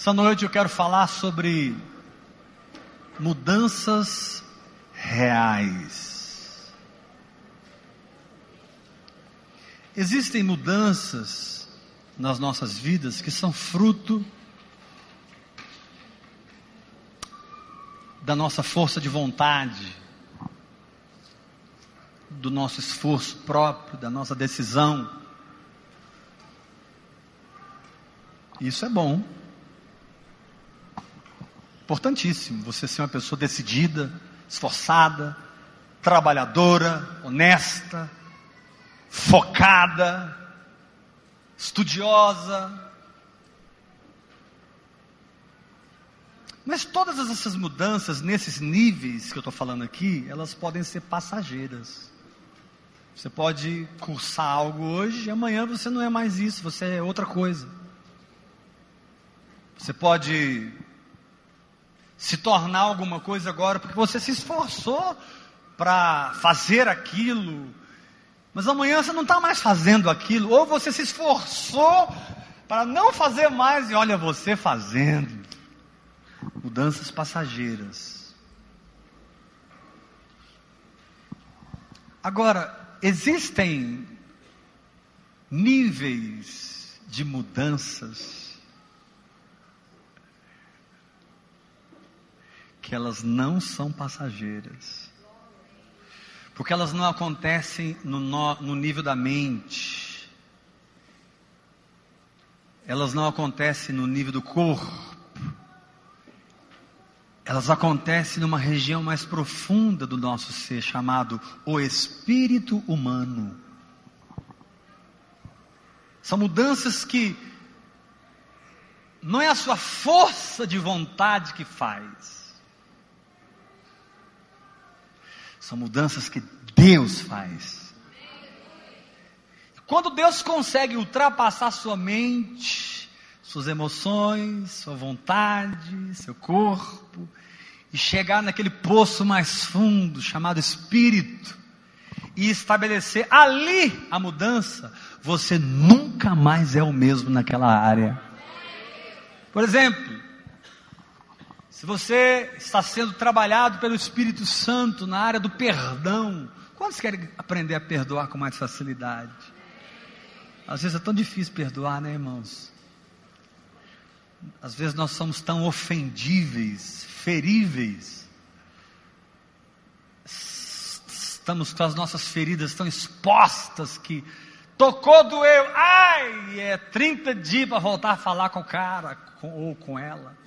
Essa noite eu quero falar sobre mudanças reais. Existem mudanças nas nossas vidas que são fruto da nossa força de vontade, do nosso esforço próprio, da nossa decisão. Isso é bom. Importantíssimo você ser uma pessoa decidida, esforçada, trabalhadora, honesta, focada, estudiosa. Mas todas essas mudanças nesses níveis que eu estou falando aqui, elas podem ser passageiras. Você pode cursar algo hoje e amanhã você não é mais isso, você é outra coisa. Você pode se tornar alguma coisa agora porque você se esforçou para fazer aquilo, mas amanhã você não está mais fazendo aquilo, ou você se esforçou para não fazer mais e olha você fazendo. Mudanças passageiras. Agora, existem níveis de mudanças que elas não são passageiras. Porque elas não acontecem no, no nível da mente. Elas não acontecem no nível do corpo. Elas acontecem numa região mais profunda do nosso ser, chamado o espírito humano. São mudanças que não é a sua força de vontade que faz, São mudanças que Deus faz. Quando Deus consegue ultrapassar sua mente, suas emoções, sua vontade, seu corpo, e chegar naquele poço mais fundo chamado espírito, e estabelecer ali a mudança, você nunca mais é o mesmo naquela área. Por exemplo, se você está sendo trabalhado pelo Espírito Santo na área do perdão, quantos querem aprender a perdoar com mais facilidade? Às vezes é tão difícil perdoar, né, irmãos? Às vezes nós somos tão ofendíveis, feríveis. Estamos com as nossas feridas tão expostas que tocou, doeu, ai, é 30 dias para voltar a falar com o cara com, ou com ela.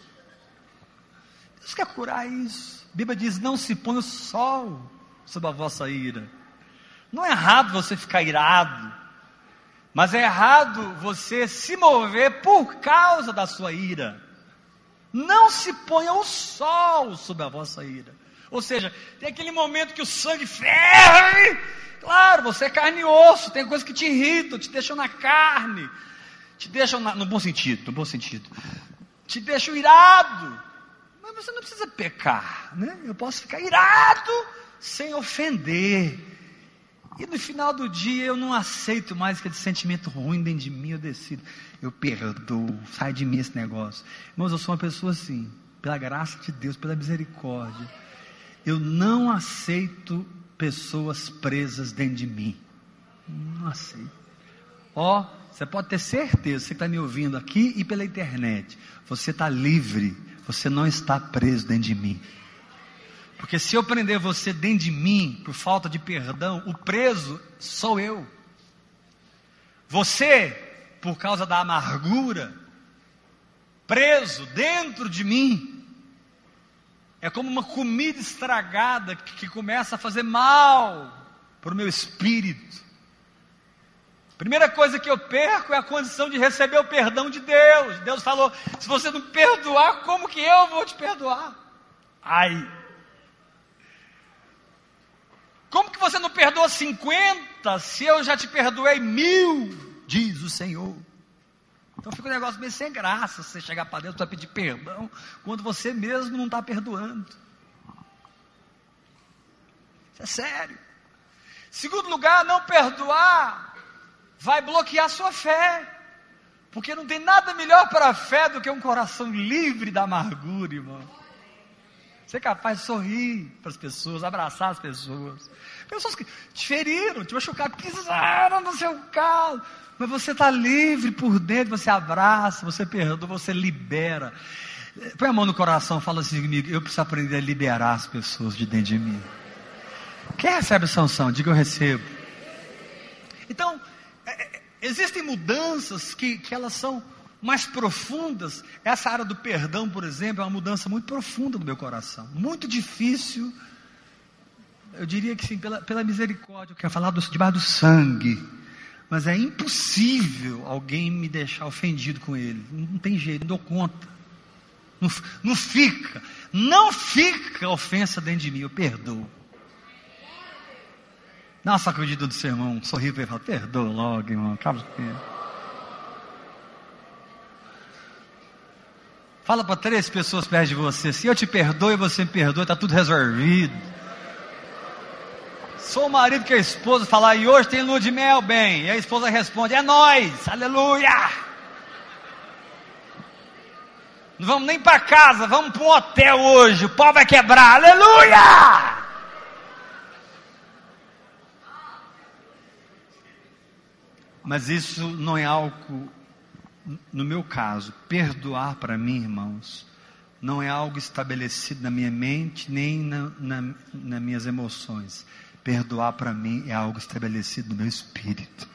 Deus quer curar isso. A Bíblia diz: não se põe o sol sobre a vossa ira. Não é errado você ficar irado, mas é errado você se mover por causa da sua ira. Não se ponha o sol sobre a vossa ira. Ou seja, tem aquele momento que o sangue ferve. Claro, você é carne e osso, tem coisas que te irritam, te deixam na carne, te deixam na, no bom sentido, no bom sentido, te deixam irado. Você não precisa pecar, né? Eu posso ficar irado sem ofender. E no final do dia eu não aceito mais aquele sentimento ruim dentro de mim, eu decido, eu perdoo, sai de mim esse negócio. Irmãos, eu sou uma pessoa assim, pela graça de Deus, pela misericórdia. Eu não aceito pessoas presas dentro de mim. Não aceito. Ó, oh, você pode ter certeza, você que está me ouvindo aqui e pela internet, você está livre você não está preso dentro de mim. Porque se eu prender você dentro de mim por falta de perdão, o preso sou eu. Você, por causa da amargura, preso dentro de mim, é como uma comida estragada que, começa a fazer mal para o meu espírito. Primeira coisa que eu perco é a condição de receber o perdão de Deus. Deus falou: se você não perdoar, como que eu vou te perdoar? Ai. Como que você não perdoa 50 se eu já te perdoei mil? Diz o Senhor. Então fica um negócio meio sem graça você chegar para Deus para pedir perdão quando você mesmo não está perdoando. Isso é sério. Segundo lugar, não perdoar vai bloquear sua fé. Porque não tem nada melhor para a fé do que um coração livre da amargura, irmão. Ser capaz de sorrir para as pessoas, abraçar as pessoas. Pessoas que te feriram, te machucaram, pisaram no seu carro. Mas você está livre por dentro, você abraça, você perdoa, você libera. Põe a mão no coração, fala assim comigo, eu preciso aprender a liberar as pessoas de dentro de mim. Quem recebe sanção? Diga eu recebo. Então, é, é, existem mudanças que, que elas são mais profundas. Essa área do perdão, por exemplo, é uma mudança muito profunda no meu coração. Muito difícil. Eu diria que sim, pela, pela misericórdia, eu quero falar do, debaixo do sangue. Mas é impossível alguém me deixar ofendido com ele. Não tem jeito, não dou conta. Não, não fica, não fica ofensa dentro de mim, eu perdoo. Dá uma sacudida do sermão, sorri para e fala, perdoa logo, irmão, Fala para três pessoas perto de você, se eu te perdoo e você me perdoa, está tudo resolvido. Sou o marido que a esposa fala, e hoje tem lua de mel, bem. E a esposa responde, é nós, aleluia. Não vamos nem para casa, vamos para um hotel hoje, o pau vai quebrar, aleluia. Mas isso não é algo, no meu caso, perdoar para mim, irmãos, não é algo estabelecido na minha mente, nem na, na, nas minhas emoções. Perdoar para mim é algo estabelecido no meu espírito.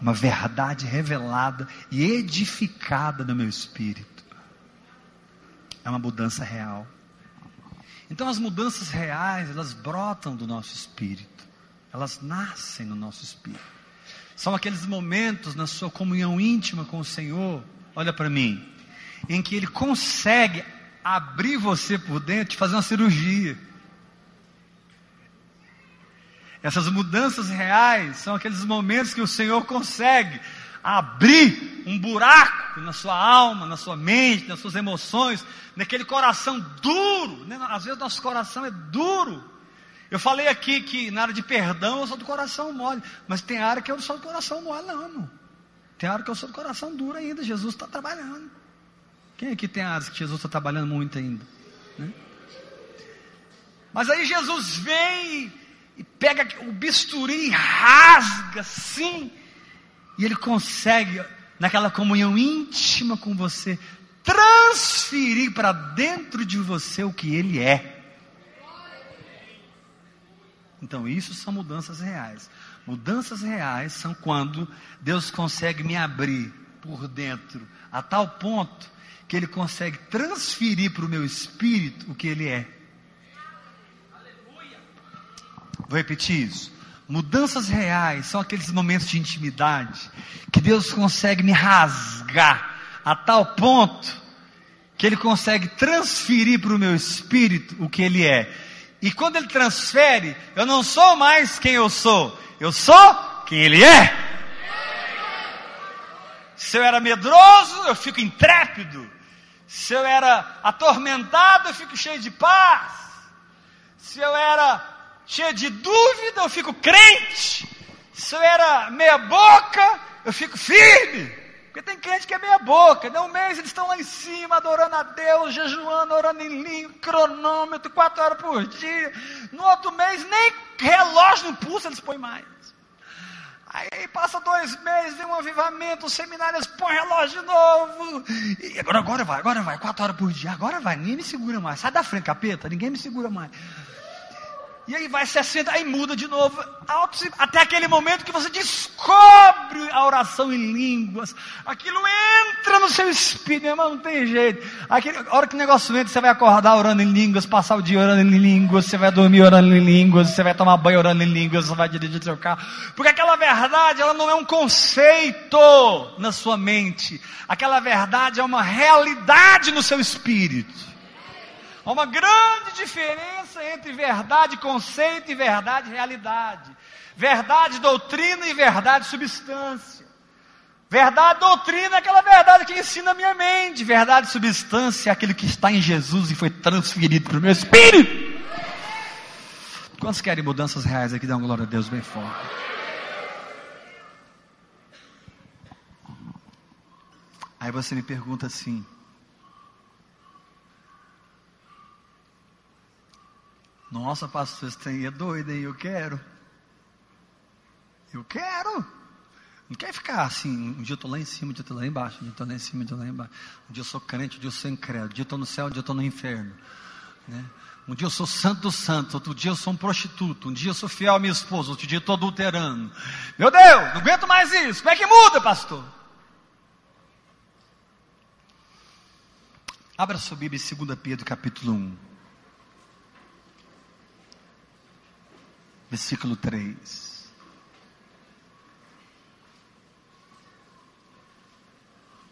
Uma verdade revelada e edificada no meu espírito. É uma mudança real. Então as mudanças reais, elas brotam do nosso espírito. Elas nascem no nosso espírito. São aqueles momentos na sua comunhão íntima com o Senhor, olha para mim, em que Ele consegue abrir você por dentro e fazer uma cirurgia. Essas mudanças reais são aqueles momentos que o Senhor consegue abrir um buraco na sua alma, na sua mente, nas suas emoções, naquele coração duro. Né? Às vezes nosso coração é duro. Eu falei aqui que na área de perdão eu sou do coração mole, mas tem área que eu não sou do coração mole, não. Tem área que eu sou do coração duro ainda. Jesus está trabalhando. Quem aqui tem áreas que Jesus está trabalhando muito ainda? Né? Mas aí Jesus vem e pega o bisturi rasga sim, e ele consegue, naquela comunhão íntima com você, transferir para dentro de você o que ele é. Então, isso são mudanças reais. Mudanças reais são quando Deus consegue me abrir por dentro, a tal ponto que Ele consegue transferir para o meu espírito o que Ele é. Vou repetir isso. Mudanças reais são aqueles momentos de intimidade que Deus consegue me rasgar a tal ponto que Ele consegue transferir para o meu espírito o que Ele é. E quando ele transfere, eu não sou mais quem eu sou, eu sou quem ele é. Se eu era medroso, eu fico intrépido. Se eu era atormentado, eu fico cheio de paz. Se eu era cheio de dúvida, eu fico crente. Se eu era meia boca, eu fico firme. Porque tem crente que é meia boca, né? Um mês eles estão lá em cima, adorando a Deus, jejuando, orando em língua, cronômetro, quatro horas por dia. No outro mês, nem relógio no pulso eles põem mais. Aí passa dois meses, vem um avivamento, seminário, eles põem relógio de novo. E agora, agora vai, agora vai, quatro horas por dia, agora vai, ninguém me segura mais. Sai da frente, capeta, ninguém me segura mais. E aí vai 60, aí muda de novo, até aquele momento que você descobre a oração em línguas. Aquilo entra no seu espírito, meu irmão, não tem jeito. Aquele, a hora que o negócio entra, você vai acordar orando em línguas, passar o dia orando em línguas, você vai dormir orando em línguas, você vai tomar banho orando em línguas, você vai dirigir seu carro. Porque aquela verdade, ela não é um conceito na sua mente. Aquela verdade é uma realidade no seu espírito. Há uma grande diferença entre verdade conceito e verdade realidade. Verdade doutrina e verdade substância. Verdade doutrina é aquela verdade que ensina a minha mente. Verdade substância é aquele que está em Jesus e foi transferido para o meu espírito. Quantos querem mudanças reais aqui? Dá uma glória a Deus bem forte. Aí você me pergunta assim: Nossa, pastor, trem é doido, hein? Eu quero. Eu quero. Não quer ficar assim, um dia eu estou lá em cima, um dia eu estou lá embaixo, um dia eu estou lá em cima, um dia eu estou lá embaixo. Um dia eu sou crente, um dia eu sou incrédulo, um dia eu estou no céu, um dia eu estou no inferno. Né? Um dia eu sou santo dos santos, outro dia eu sou um prostituto, um dia eu sou fiel à minha esposa, outro dia eu estou adulterando. Meu Deus, não aguento mais isso. Como é que muda, pastor? Abra sua Bíblia em 2 Pedro capítulo 1. Versículo 3.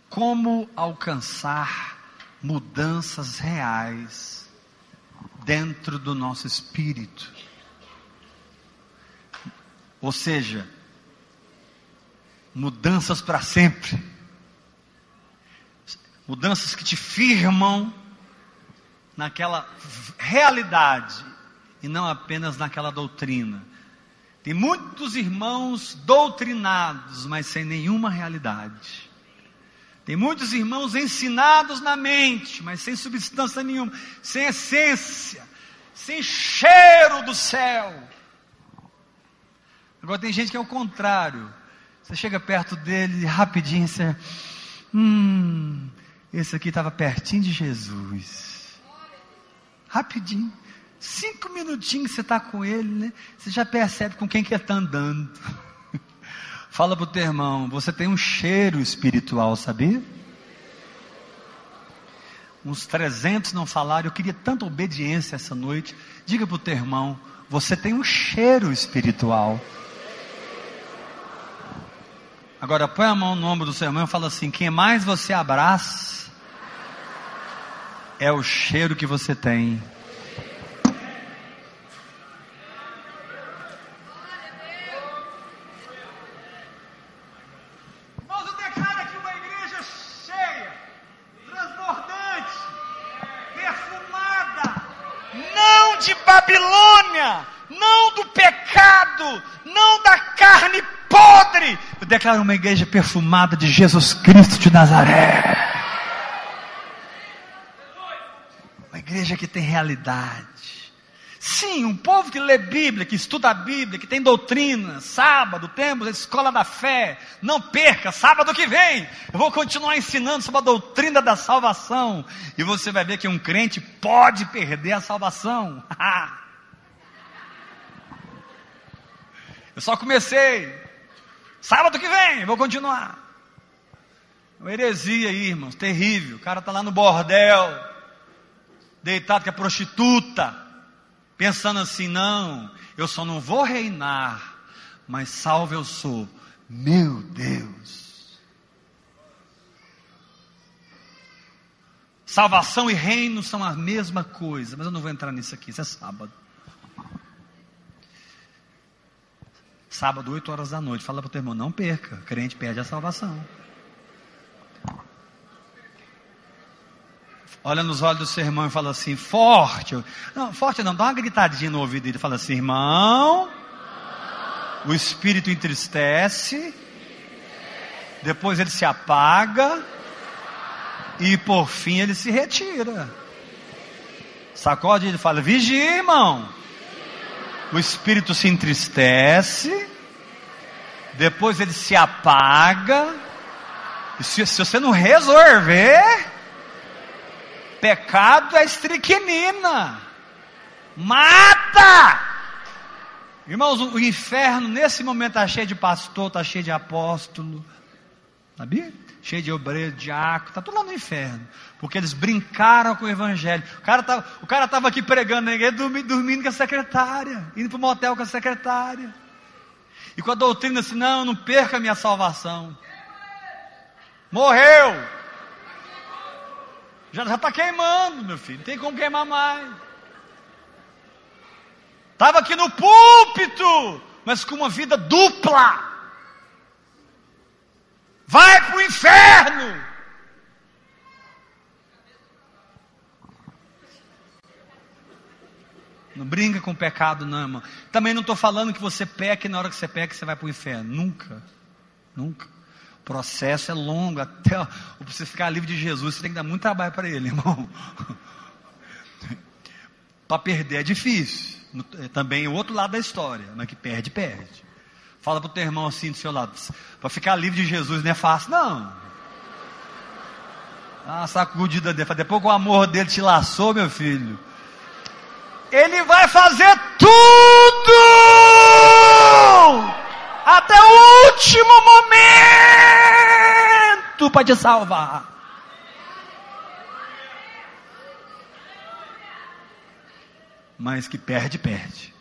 como alcançar mudanças reais dentro do nosso espírito. Ou seja, mudanças para sempre. Mudanças que te firmam naquela realidade e não apenas naquela doutrina. Tem muitos irmãos doutrinados, mas sem nenhuma realidade. Tem muitos irmãos ensinados na mente, mas sem substância nenhuma, sem essência, sem cheiro do céu. Agora tem gente que é o contrário. Você chega perto dele rapidinho, você. Hum, esse aqui estava pertinho de Jesus. Rapidinho. Cinco minutinhos você está com ele, né? Você já percebe com quem que está andando. Fala para o teu irmão, você tem um cheiro espiritual, sabia? Uns 300 não falaram, eu queria tanta obediência essa noite. Diga para o teu irmão, você tem um cheiro espiritual. Agora põe a mão no ombro do seu irmão e fala assim: quem mais você abraça é o cheiro que você tem. Declaro uma igreja perfumada de Jesus Cristo de Nazaré. Uma igreja que tem realidade. Sim, um povo que lê Bíblia, que estuda a Bíblia, que tem doutrina, sábado, temos a escola da fé. Não perca, sábado que vem, eu vou continuar ensinando sobre a doutrina da salvação. E você vai ver que um crente pode perder a salvação. eu só comecei. Sábado que vem, vou continuar. Uma heresia aí, irmãos, terrível. O cara está lá no bordel, deitado com a prostituta, pensando assim: não, eu só não vou reinar, mas salvo eu sou. Meu Deus. Salvação e reino são a mesma coisa, mas eu não vou entrar nisso aqui, isso é sábado. Sábado, 8 horas da noite. Fala para o teu irmão, não perca. O crente perde a salvação. Olha nos olhos do seu irmão e fala assim, forte. Não, forte não, dá uma gritadinha no ouvido dele. Fala assim, irmão, o espírito entristece, depois ele se apaga, e por fim ele se retira. Sacode ele fala, vigia, irmão o espírito se entristece, depois ele se apaga, e se, se você não resolver, pecado é estriquinina, mata! Irmãos, o inferno nesse momento está cheio de pastor, está cheio de apóstolo, sabia? cheio de obreiro, diácono, está tudo lá no inferno. Porque eles brincaram com o evangelho. O cara tá, o cara estava aqui pregando igreja, dormindo, dormindo com a secretária, indo para o motel com a secretária. E com a doutrina assim, não, não perca a minha salvação. Morreu. Já está queimando, meu filho. Não tem como queimar mais. Estava aqui no púlpito, mas com uma vida dupla. Vai para o inferno! Não brinca com o pecado, não, irmão. Também não estou falando que você peca e na hora que você peca você vai para o inferno. Nunca. Nunca. O processo é longo, até você ficar livre de Jesus, você tem que dar muito trabalho para ele, irmão. para perder é difícil. É também o outro lado da história, mas que perde, perde. Fala para o teu irmão assim do seu lado, para ficar livre de Jesus não é fácil, não. Ah, sacudida dele. Depois que o amor dele te laçou, meu filho. Ele vai fazer tudo! Até o último momento para te salvar. Mas que perde, perde.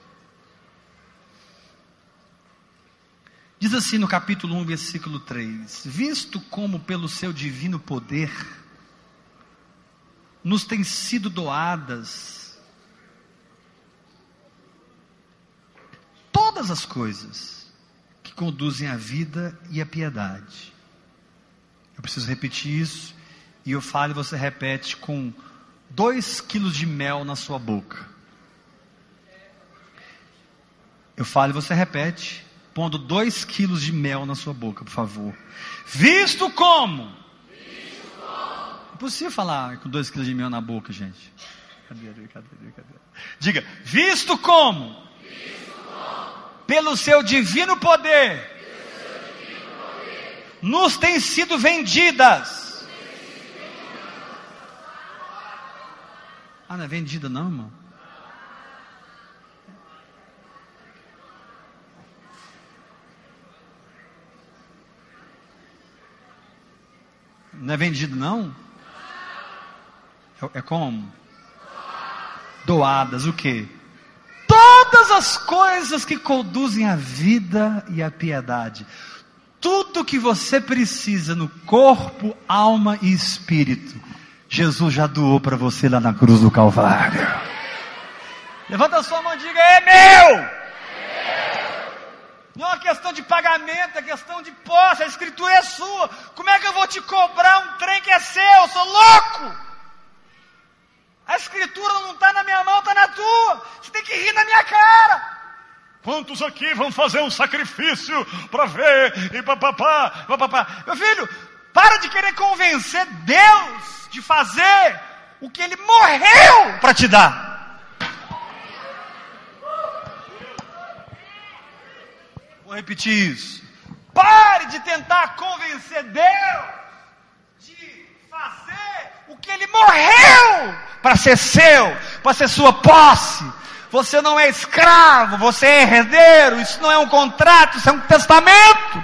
Diz assim no capítulo 1, versículo 3: Visto como pelo seu divino poder nos têm sido doadas todas as coisas que conduzem à vida e à piedade. Eu preciso repetir isso, e eu falo e você repete com dois quilos de mel na sua boca. Eu falo e você repete, pondo dois quilos de mel na sua boca, por favor. Visto como Impossível falar com dois quilos de mel na boca, gente. Cadê, cadê, cadê? Diga, visto como, visto como pelo seu divino poder, seu divino poder nos têm sido vendidas. Ah, não é vendida não, irmão? Não é vendido não? É, é como? Doadas o quê? Todas as coisas que conduzem à vida e à piedade. Tudo que você precisa no corpo, alma e espírito. Jesus já doou para você lá na cruz do Calvário. Levanta a sua mão e diga: É meu! Questão de pagamento, é questão de posse. A escritura é sua. Como é que eu vou te cobrar um trem que é seu? Eu sou louco! A escritura não está na minha mão, está na tua. Você tem que rir na minha cara. Quantos aqui vão fazer um sacrifício para ver e papapá, papapá? Meu filho, para de querer convencer Deus de fazer o que Ele morreu para te dar. Vou repetir isso. Pare de tentar convencer Deus de fazer o que Ele morreu para ser seu, para ser sua posse. Você não é escravo, você é herdeiro. Isso não é um contrato, isso é um testamento.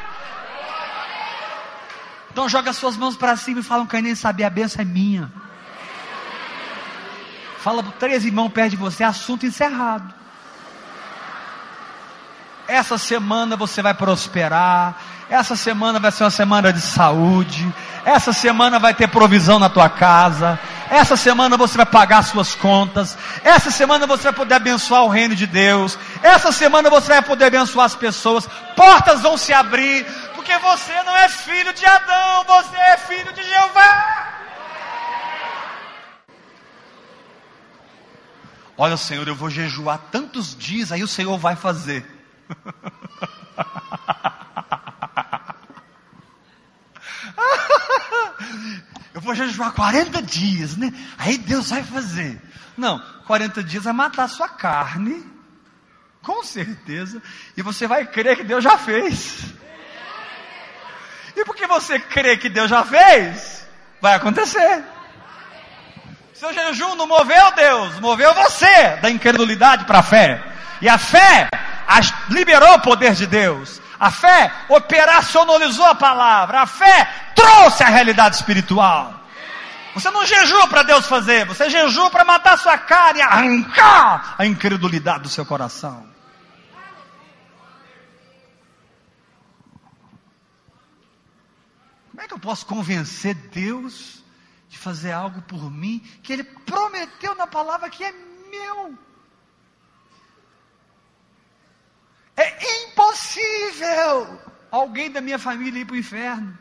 Então joga suas mãos para cima e fala, não quero nem saber, a benção é minha. Fala para três irmãos perto de você, assunto encerrado. Essa semana você vai prosperar. Essa semana vai ser uma semana de saúde. Essa semana vai ter provisão na tua casa. Essa semana você vai pagar suas contas. Essa semana você vai poder abençoar o reino de Deus. Essa semana você vai poder abençoar as pessoas. Portas vão se abrir. Porque você não é filho de Adão, você é filho de Jeová. Olha, Senhor, eu vou jejuar tantos dias, aí o Senhor vai fazer. Eu vou jejuar 40 dias, né? Aí Deus vai fazer. Não, 40 dias vai matar a sua carne, com certeza, e você vai crer que Deus já fez. E porque você crê que Deus já fez, vai acontecer. Seu jejum não moveu Deus, moveu você da incredulidade para a fé. E a fé liberou o poder de Deus. A fé operacionalizou a palavra. A fé trouxe a realidade espiritual. Você não jejua para Deus fazer, você jejua para matar sua cara e arrancar a incredulidade do seu coração. Como é que eu posso convencer Deus de fazer algo por mim que Ele prometeu na palavra que é meu? É impossível alguém da minha família ir para o inferno.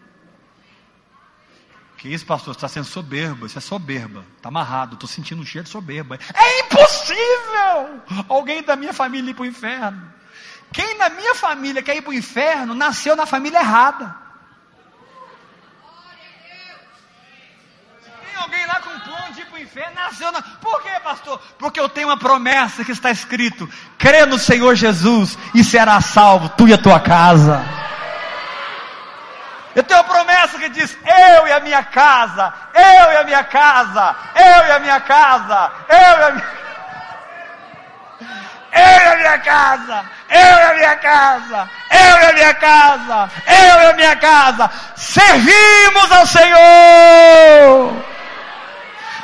Que isso, pastor? Você está sendo soberba. Isso é soberba. Está amarrado. Estou sentindo um cheiro de soberba. É impossível alguém da minha família ir para o inferno. Quem na minha família quer ir para o inferno nasceu na família errada. Fé. Por quê, pastor? Porque eu tenho uma promessa que está escrito: crê no Senhor Jesus e será salvo, tu e a tua casa. Eu tenho uma promessa que diz: eu e a minha casa, eu e a minha casa, eu e a minha casa, eu e a minha eu e a minha casa, eu e a minha casa, eu e a minha casa, eu e a minha casa, servimos ao Senhor.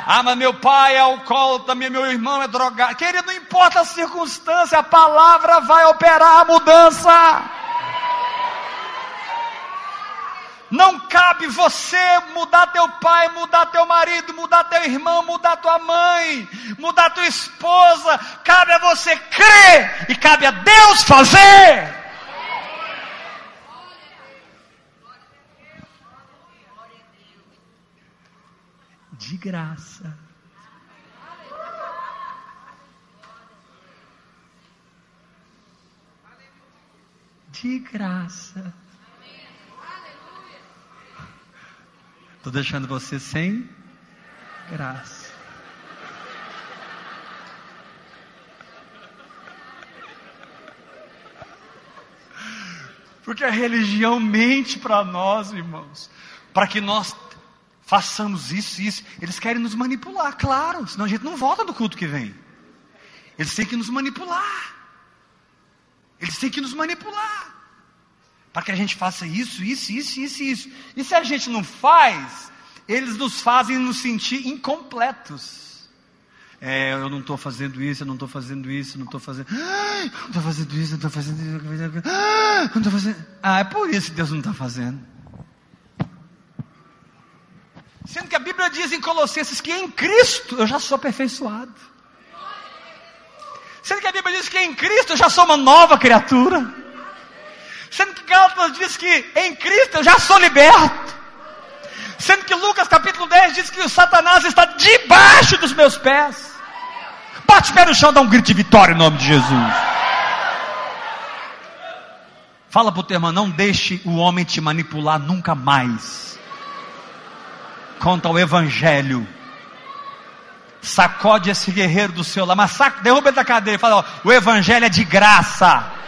Ah, mas meu pai é alcoólatra, meu irmão é drogado. Querido, não importa a circunstância, a palavra vai operar a mudança. Não cabe você mudar teu pai, mudar teu marido, mudar teu irmão, mudar tua mãe, mudar tua esposa. Cabe a você crer e cabe a Deus fazer. De graça. De graça. Estou deixando você sem graça. Porque a religião mente para nós, irmãos, para que nós façamos isso isso. Eles querem nos manipular, claro, senão a gente não volta do culto que vem. Eles têm que nos manipular. Eles têm que nos manipular para que a gente faça isso, isso, isso, isso, isso. E se a gente não faz, eles nos fazem nos sentir incompletos. É, eu não estou fazendo isso, eu não estou fazendo isso, eu não estou fazendo. Não estou fazendo isso, não estou fazendo isso. Não estou fazendo. Ah, é por isso que Deus não está fazendo. Sendo que a Bíblia diz em Colossenses que em Cristo eu já sou aperfeiçoado. Sendo que a Bíblia diz que em Cristo eu já sou uma nova criatura. Sendo que Gálatas diz que em Cristo eu já sou liberto. Sendo que Lucas capítulo 10 diz que o Satanás está debaixo dos meus pés. Bate o pé no chão, dá um grito de vitória em nome de Jesus. Fala para o teu irmão, não deixe o homem te manipular nunca mais. Conta o evangelho. Sacode esse guerreiro do seu lado, mas saca, derruba ele da cadeira e fala: ó, o evangelho é de graça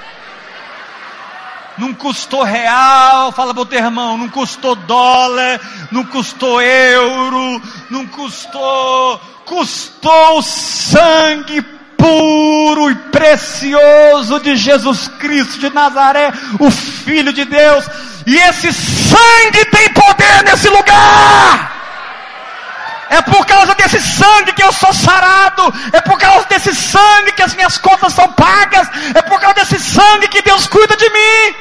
não custou real, fala para o teu irmão, não custou dólar, não custou euro, não custou, custou sangue puro e precioso de Jesus Cristo de Nazaré, o Filho de Deus, e esse sangue tem poder nesse lugar. É por causa desse sangue que eu sou sarado. É por causa desse sangue que as minhas contas são pagas. É por causa desse sangue que Deus cuida de mim.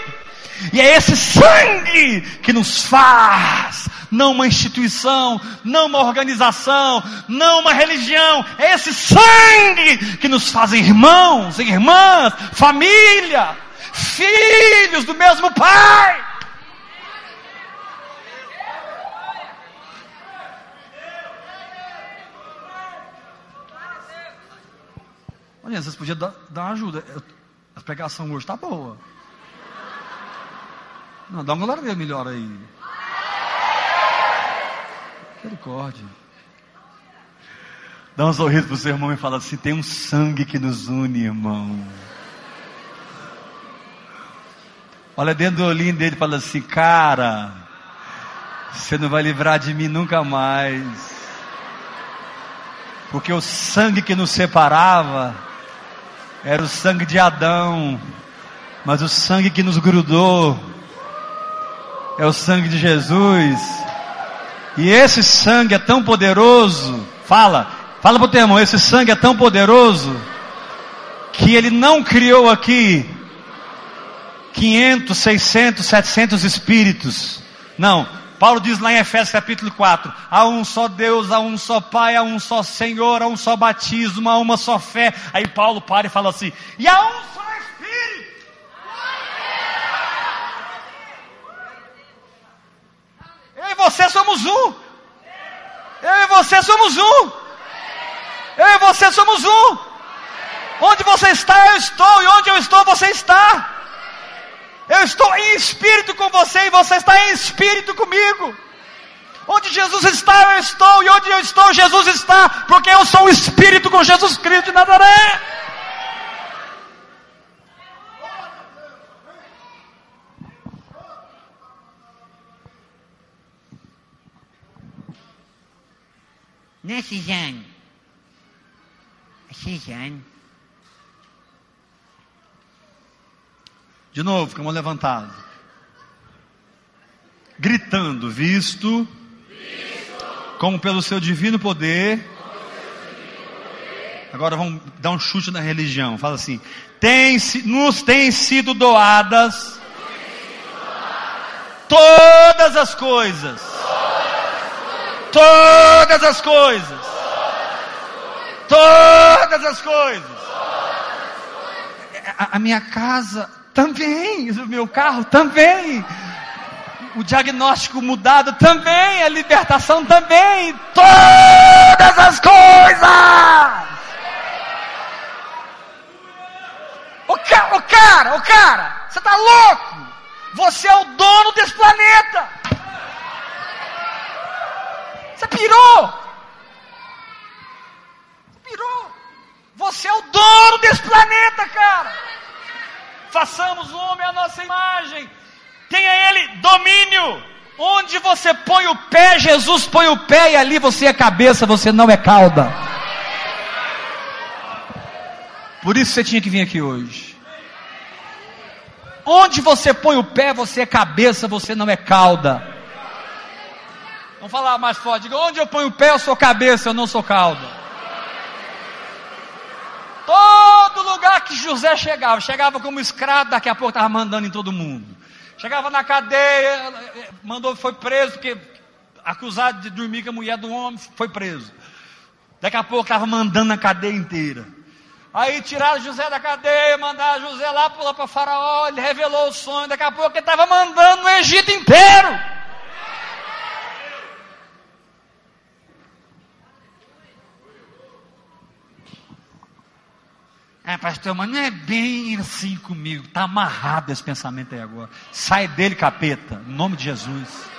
E é esse sangue que nos faz, não uma instituição, não uma organização, não uma religião. É esse sangue que nos faz irmãos, irmãs, família, filhos do mesmo Pai. Olha, vocês podiam dar, dar uma ajuda. A pregação hoje está boa. Não, dá uma glória a melhor aí. Misericórdia. Dá um sorriso pro seu irmão e fala assim: tem um sangue que nos une, irmão. Olha dentro do olhinho dele e fala assim: cara, você não vai livrar de mim nunca mais. Porque o sangue que nos separava era o sangue de Adão, mas o sangue que nos grudou é o sangue de Jesus. E esse sangue é tão poderoso. Fala, fala para o teu irmão, esse sangue é tão poderoso que ele não criou aqui 500, 600, 700 espíritos. Não, Paulo diz lá em Efésios capítulo 4: há um só Deus, há um só Pai, há um só Senhor, há um só batismo, há uma só fé. Aí Paulo para e fala assim: e há um só Espírito. Eu e você somos um. Eu e você somos um. Eu e você somos um. Onde você está, eu estou. E onde eu estou, você está. Eu estou em espírito com você e você está em espírito comigo. Onde Jesus está, eu estou, e onde eu estou, Jesus está, porque eu sou o Espírito com Jesus Cristo de Nazaré. Nesses anos, esses anos, De novo, com a mão levantada. Gritando, visto, como pelo seu divino poder. Agora vamos dar um chute na religião. Fala assim: tem, nos têm sido doadas todas as coisas. Todas as coisas. Todas as coisas. A minha casa também, o meu carro também, o diagnóstico mudado também, a libertação também, todas as coisas. O, ca o cara, o cara, você está louco? Você é o dono desse planeta. Você pirou. Pirou. Você é o dono desse planeta, cara façamos o homem à nossa imagem, tenha ele domínio. Onde você põe o pé, Jesus põe o pé e ali você é cabeça, você não é cauda. Por isso você tinha que vir aqui hoje. Onde você põe o pé, você é cabeça, você não é cauda. Vamos falar mais forte. Diga, onde eu ponho o pé, eu sou cabeça, eu não sou cauda. Todo lugar que José chegava, chegava como escravo, daqui a pouco estava mandando em todo mundo. Chegava na cadeia, mandou, foi preso, porque acusado de dormir com a mulher do homem, foi preso. Daqui a pouco estava mandando na cadeia inteira. Aí tiraram José da cadeia, mandaram José lá para Faraó, ele revelou o sonho. Daqui a pouco ele estava mandando no Egito inteiro. É, pastor, mas não é bem assim comigo. Está amarrado esse pensamento aí agora. Sai dele, capeta, em nome de Jesus.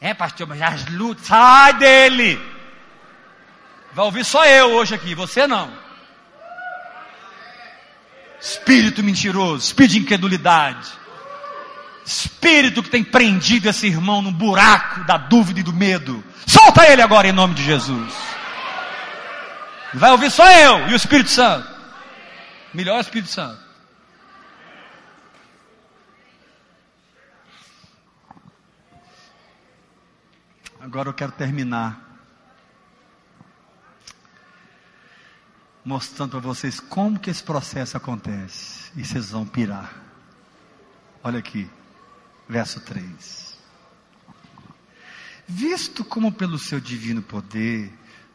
É, pastor, mas as lutas. Sai dele! Vai ouvir só eu hoje aqui, você não. Espírito mentiroso, espírito de incredulidade espírito que tem prendido esse irmão no buraco da dúvida e do medo. Solta ele agora em nome de Jesus. Vai ouvir só eu e o Espírito Santo. Melhor Espírito Santo. Agora eu quero terminar mostrando para vocês como que esse processo acontece e vocês vão pirar. Olha aqui verso 3. Visto como pelo seu divino poder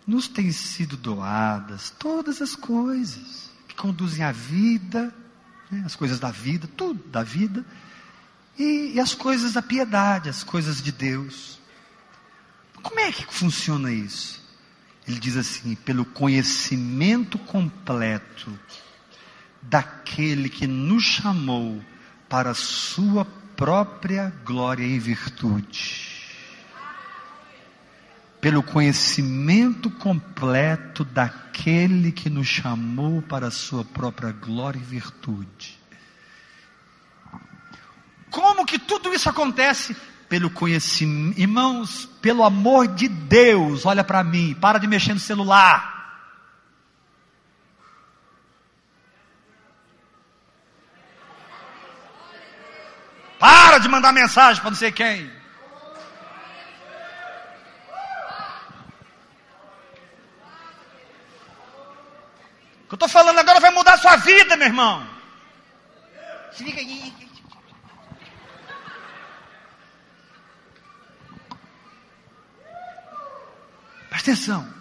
nos têm sido doadas todas as coisas que conduzem à vida, né, as coisas da vida, tudo da vida, e, e as coisas da piedade, as coisas de Deus. Como é que funciona isso? Ele diz assim: pelo conhecimento completo daquele que nos chamou para a sua própria glória e virtude. Pelo conhecimento completo daquele que nos chamou para a sua própria glória e virtude. Como que tudo isso acontece? Pelo conhecimento, irmãos, pelo amor de Deus, olha para mim, para de mexer no celular. Para de mandar mensagem para não sei quem. O que eu estou falando agora vai mudar a sua vida, meu irmão. Se liga aí. Presta atenção.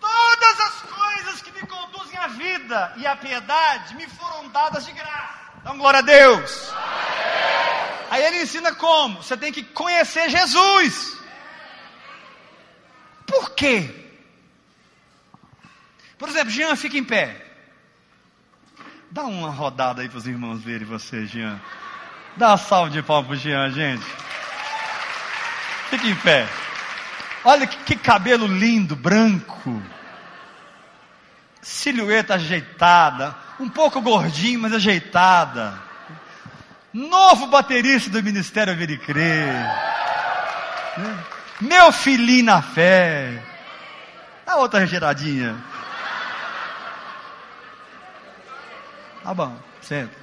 Todas as coisas que me conduzem à vida e à piedade me foram dadas de graça. Então, glória a Deus. Aí ele ensina como? Você tem que conhecer Jesus. Por quê? Por exemplo, Jean fica em pé. Dá uma rodada aí para os irmãos verem você, Jean. Dá uma salva de palmas pro Jean, gente. Fique em pé. Olha que, que cabelo lindo, branco. Silhueta ajeitada. Um pouco gordinho, mas ajeitada. Novo baterista do Ministério Ver e Crer. Né? Meu filhinho na fé. Dá outra giradinha. Tá bom, senta.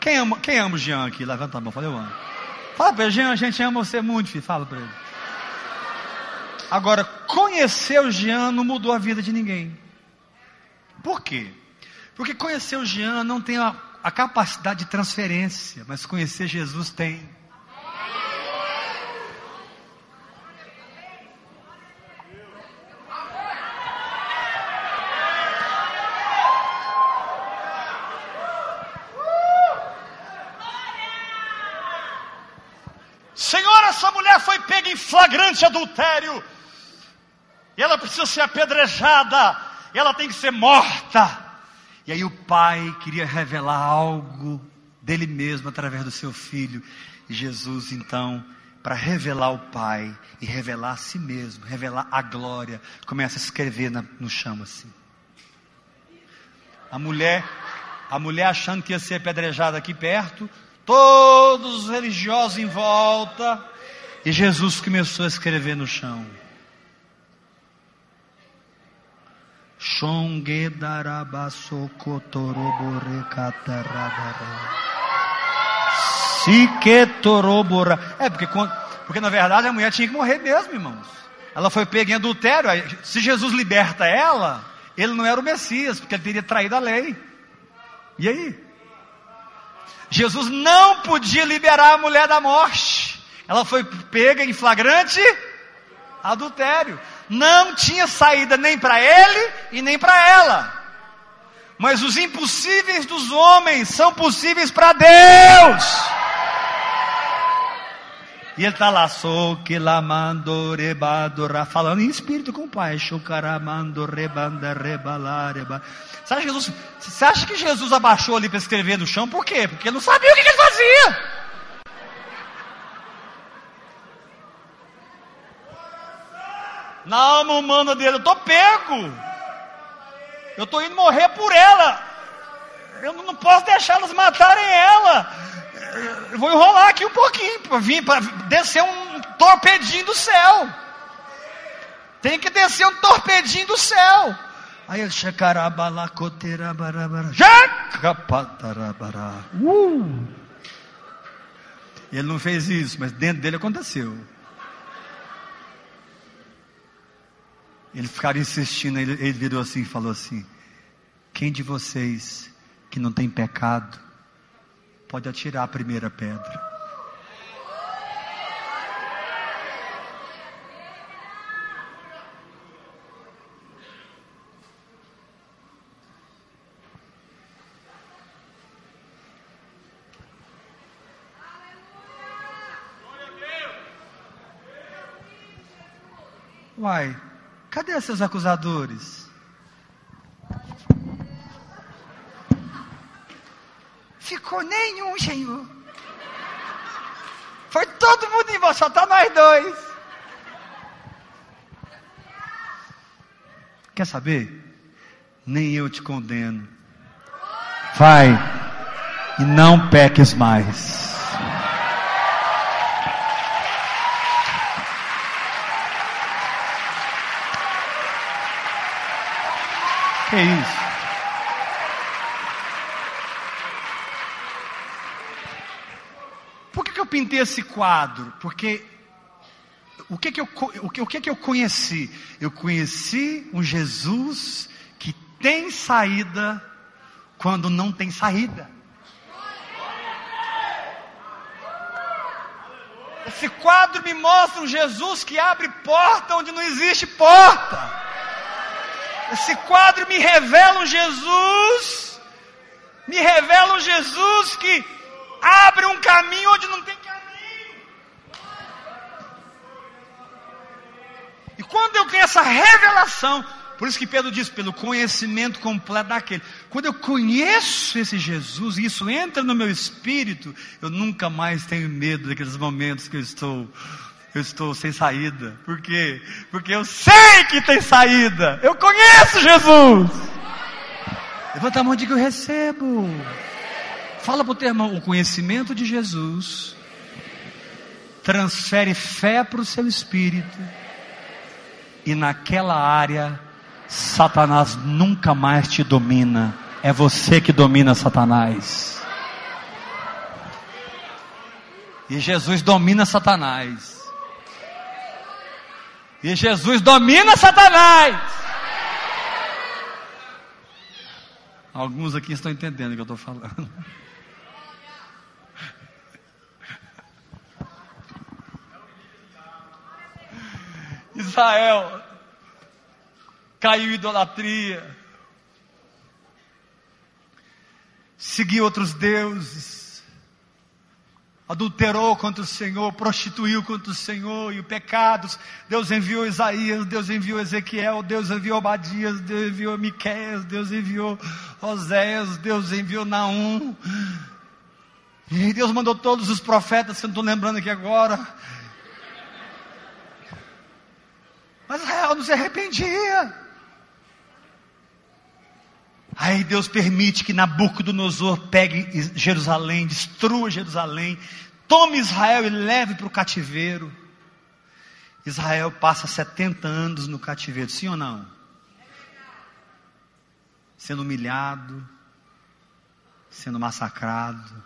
Quem ama, quem ama o Jean aqui? Levanta a mão, fala, eu amo. Fala para ele, Jean, a gente ama você muito, filho. Fala para ele. Agora, conhecer o Jean não mudou a vida de ninguém. Por quê? Porque conhecer o Jean não tem a, a capacidade de transferência, mas conhecer Jesus tem. Senhor, essa mulher foi pega em flagrante adultério. E ela precisa ser apedrejada. E ela tem que ser morta. E aí o pai queria revelar algo dele mesmo através do seu filho. E Jesus, então, para revelar o pai e revelar a si mesmo, revelar a glória, começa a escrever na, no chão assim. A mulher, a mulher achando que ia ser apedrejada aqui perto, todos os religiosos em volta, e Jesus começou a escrever no chão. É porque, porque na verdade a mulher tinha que morrer mesmo, irmãos. Ela foi pega em adultério. Se Jesus liberta ela, ele não era o Messias, porque ele teria traído a lei. E aí? Jesus não podia liberar a mulher da morte. Ela foi pega em flagrante adultério não tinha saída nem para ele e nem para ela. Mas os impossíveis dos homens são possíveis para Deus. E ele está lá, sou que lamando rebadora, falando em espírito com o pai. Chucaramando rebanda rebalareba. Você acha, Jesus, você acha que Jesus abaixou ali para escrever no chão? Por quê? Porque ele não sabia o que, que ele fazia. Na alma humana dele, eu estou pego. Eu estou indo morrer por ela. Eu não posso deixar elas matarem ela. Eu vou enrolar aqui um pouquinho para vir para descer um torpedinho do céu. Tem que descer um torpedinho do céu. Aí ele uh! Ele não fez isso, mas dentro dele aconteceu. Ele ficaram insistindo, ele, ele virou assim e falou assim: Quem de vocês que não tem pecado pode atirar a primeira pedra? Uai, Cadê seus acusadores? Ficou nenhum, Senhor. Foi todo mundo embora, só está nós dois. Quer saber? Nem eu te condeno. Vai e não peques mais. Que é isso? Por que, que eu pintei esse quadro? Porque o que que eu, o que, o que que eu conheci? Eu conheci um Jesus que tem saída quando não tem saída. Esse quadro me mostra um Jesus que abre porta onde não existe porta. Esse quadro me revela um Jesus, me revela um Jesus que abre um caminho onde não tem caminho. E quando eu tenho essa revelação, por isso que Pedro diz, pelo conhecimento completo daquele. Quando eu conheço esse Jesus e isso entra no meu espírito, eu nunca mais tenho medo daqueles momentos que eu estou, eu estou sem saída. Por quê? Porque eu sei que tem saída. Eu conheço Jesus. Levanta a mão e diga, eu recebo. Fala para o teu irmão, o conhecimento de Jesus transfere fé para o seu espírito. E naquela área Satanás nunca mais te domina. É você que domina Satanás. E Jesus domina Satanás. E Jesus domina Satanás. Alguns aqui estão entendendo o que eu estou falando. Israel caiu em idolatria, seguiu outros deuses, adulterou contra o Senhor, prostituiu contra o Senhor e pecados. Deus enviou Isaías, Deus enviou Ezequiel, Deus enviou Abadias, Deus enviou Miqueias, Deus enviou Oséias, Deus enviou Naum. E Deus mandou todos os profetas, eu não estou lembrando aqui agora. Mas Israel não se arrependia. Aí Deus permite que Nabucodonosor pegue Jerusalém, destrua Jerusalém, tome Israel e leve para o cativeiro. Israel passa 70 anos no cativeiro, sim ou não? Sendo humilhado, sendo massacrado.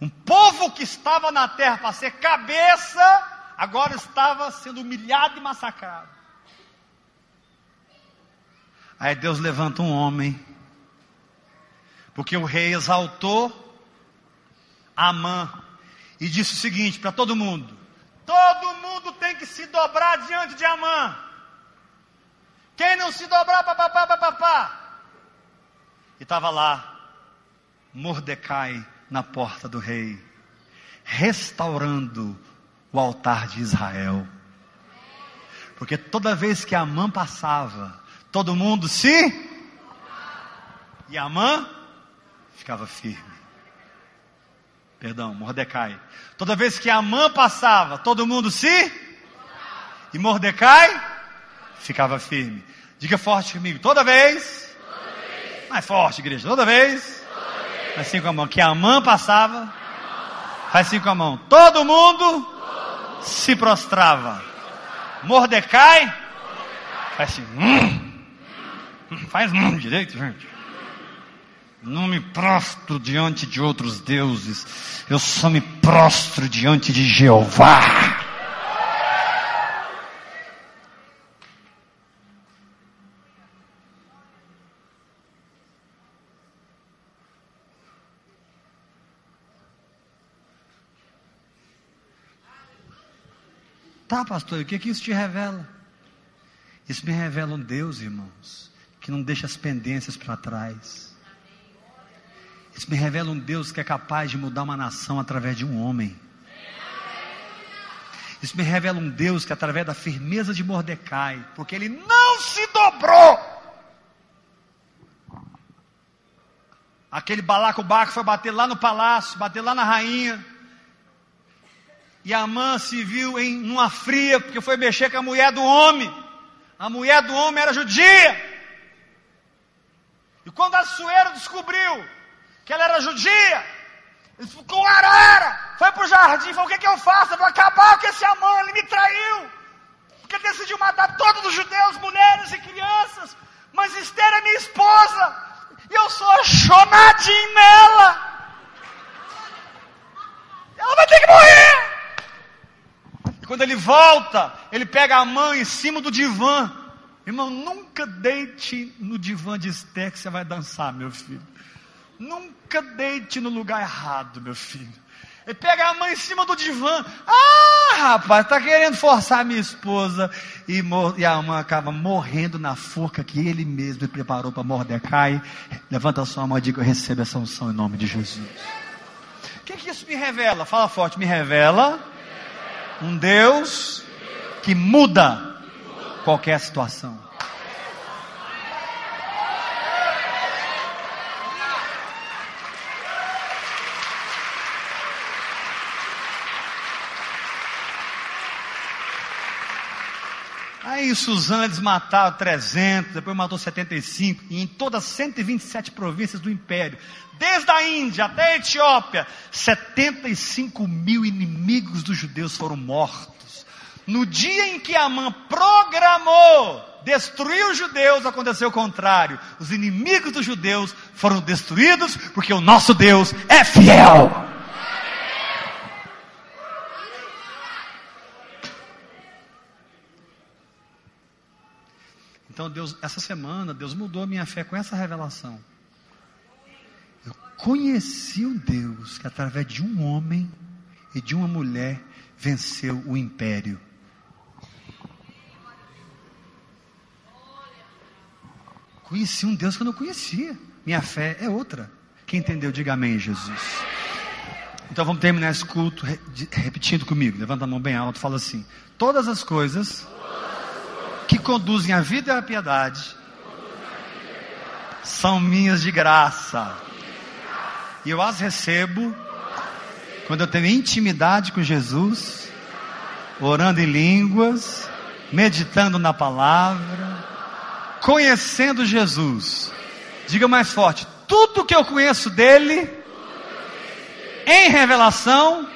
Um povo que estava na terra para ser cabeça, agora estava sendo humilhado e massacrado. Aí Deus levanta um homem, porque o rei exaltou Amã e disse o seguinte para todo mundo: todo mundo tem que se dobrar diante de Amã. Quem não se dobrar, papapá, papapá. E estava lá Mordecai na porta do rei, restaurando o altar de Israel. Porque toda vez que Amã passava, Todo mundo se. E Amã ficava firme. Perdão, Mordecai. Toda vez que Amã passava, todo mundo se. E Mordecai ficava firme. Diga forte comigo. Toda vez. Mais forte, igreja. Toda vez. Faz assim com a mão. Que Amã passava. Faz assim com a mão. Todo mundo se prostrava. Mordecai. Faz assim. Hum. Faz mão direito, gente. Não me prostro diante de outros deuses. Eu só me prostro diante de Jeová. Tá, pastor, o que, que isso te revela? Isso me revela um Deus, irmãos que não deixa as pendências para trás. Isso me revela um Deus que é capaz de mudar uma nação através de um homem. Isso me revela um Deus que, através da firmeza de Mordecai, porque ele não se dobrou. Aquele balacobaco foi bater lá no palácio, bater lá na rainha. E a Amã se viu em uma fria, porque foi mexer com a mulher do homem. A mulher do homem era judia. E quando Assuero descobriu que ela era judia, ele ficou arara, foi para o jardim, falou: O que, que eu faço? Eu vou acabar com esse amor, ele me traiu, porque decidiu matar todos os judeus, mulheres e crianças, mas Esther é minha esposa, e eu sou apaixonadinho nela. Ela vai ter que morrer. E quando ele volta, ele pega a mão em cima do divã Irmão, nunca deite no divã de Esther que você vai dançar, meu filho. Nunca deite no lugar errado, meu filho. Ele pega a mãe em cima do divã. Ah, rapaz, está querendo forçar minha esposa. E, e a mãe acaba morrendo na forca que ele mesmo preparou para Mordecai. Levanta a sua mão e diga: Eu recebo essa unção em nome de Jesus. O que, que isso me revela? Fala forte, me revela um Deus que muda qualquer situação. Aí Suzano mataram 300, depois matou 75, e em todas as 127 províncias do império, desde a Índia até a Etiópia, 75 mil inimigos dos judeus foram mortos. No dia em que Amã programou destruir os judeus, aconteceu o contrário. Os inimigos dos judeus foram destruídos porque o nosso Deus é fiel. Então Deus, essa semana, Deus mudou a minha fé com essa revelação. Eu conheci um Deus que através de um homem e de uma mulher venceu o império. Conheci um Deus que eu não conhecia. Minha fé é outra. Quem entendeu, diga amém, Jesus. Então vamos terminar esse culto repetindo comigo. Levanta a mão bem alto, fala assim: Todas as coisas que conduzem à vida e à piedade são minhas de graça. E eu as recebo quando eu tenho intimidade com Jesus, orando em línguas, meditando na palavra, conhecendo Jesus. Diga mais forte: tudo que eu conheço dele, em revelação,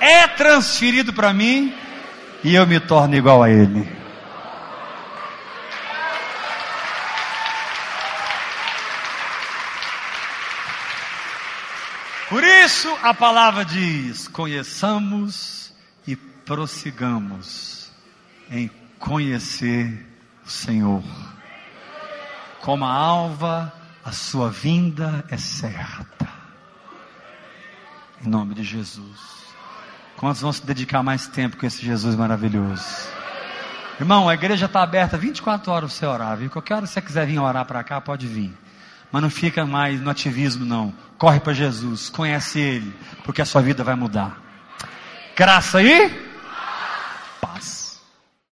é transferido para mim e eu me torno igual a ele. Por isso a palavra diz: conheçamos e prossigamos em conhecer o Senhor. Como a alva, a sua vinda é certa. Em nome de Jesus. Quantos vão se dedicar mais tempo com esse Jesus maravilhoso? Irmão, a igreja está aberta 24 horas para você orar, viu? Qualquer hora que você quiser vir orar para cá, pode vir. Mas não fica mais no ativismo, não. Corre para Jesus, conhece Ele, porque a sua vida vai mudar. Graça aí?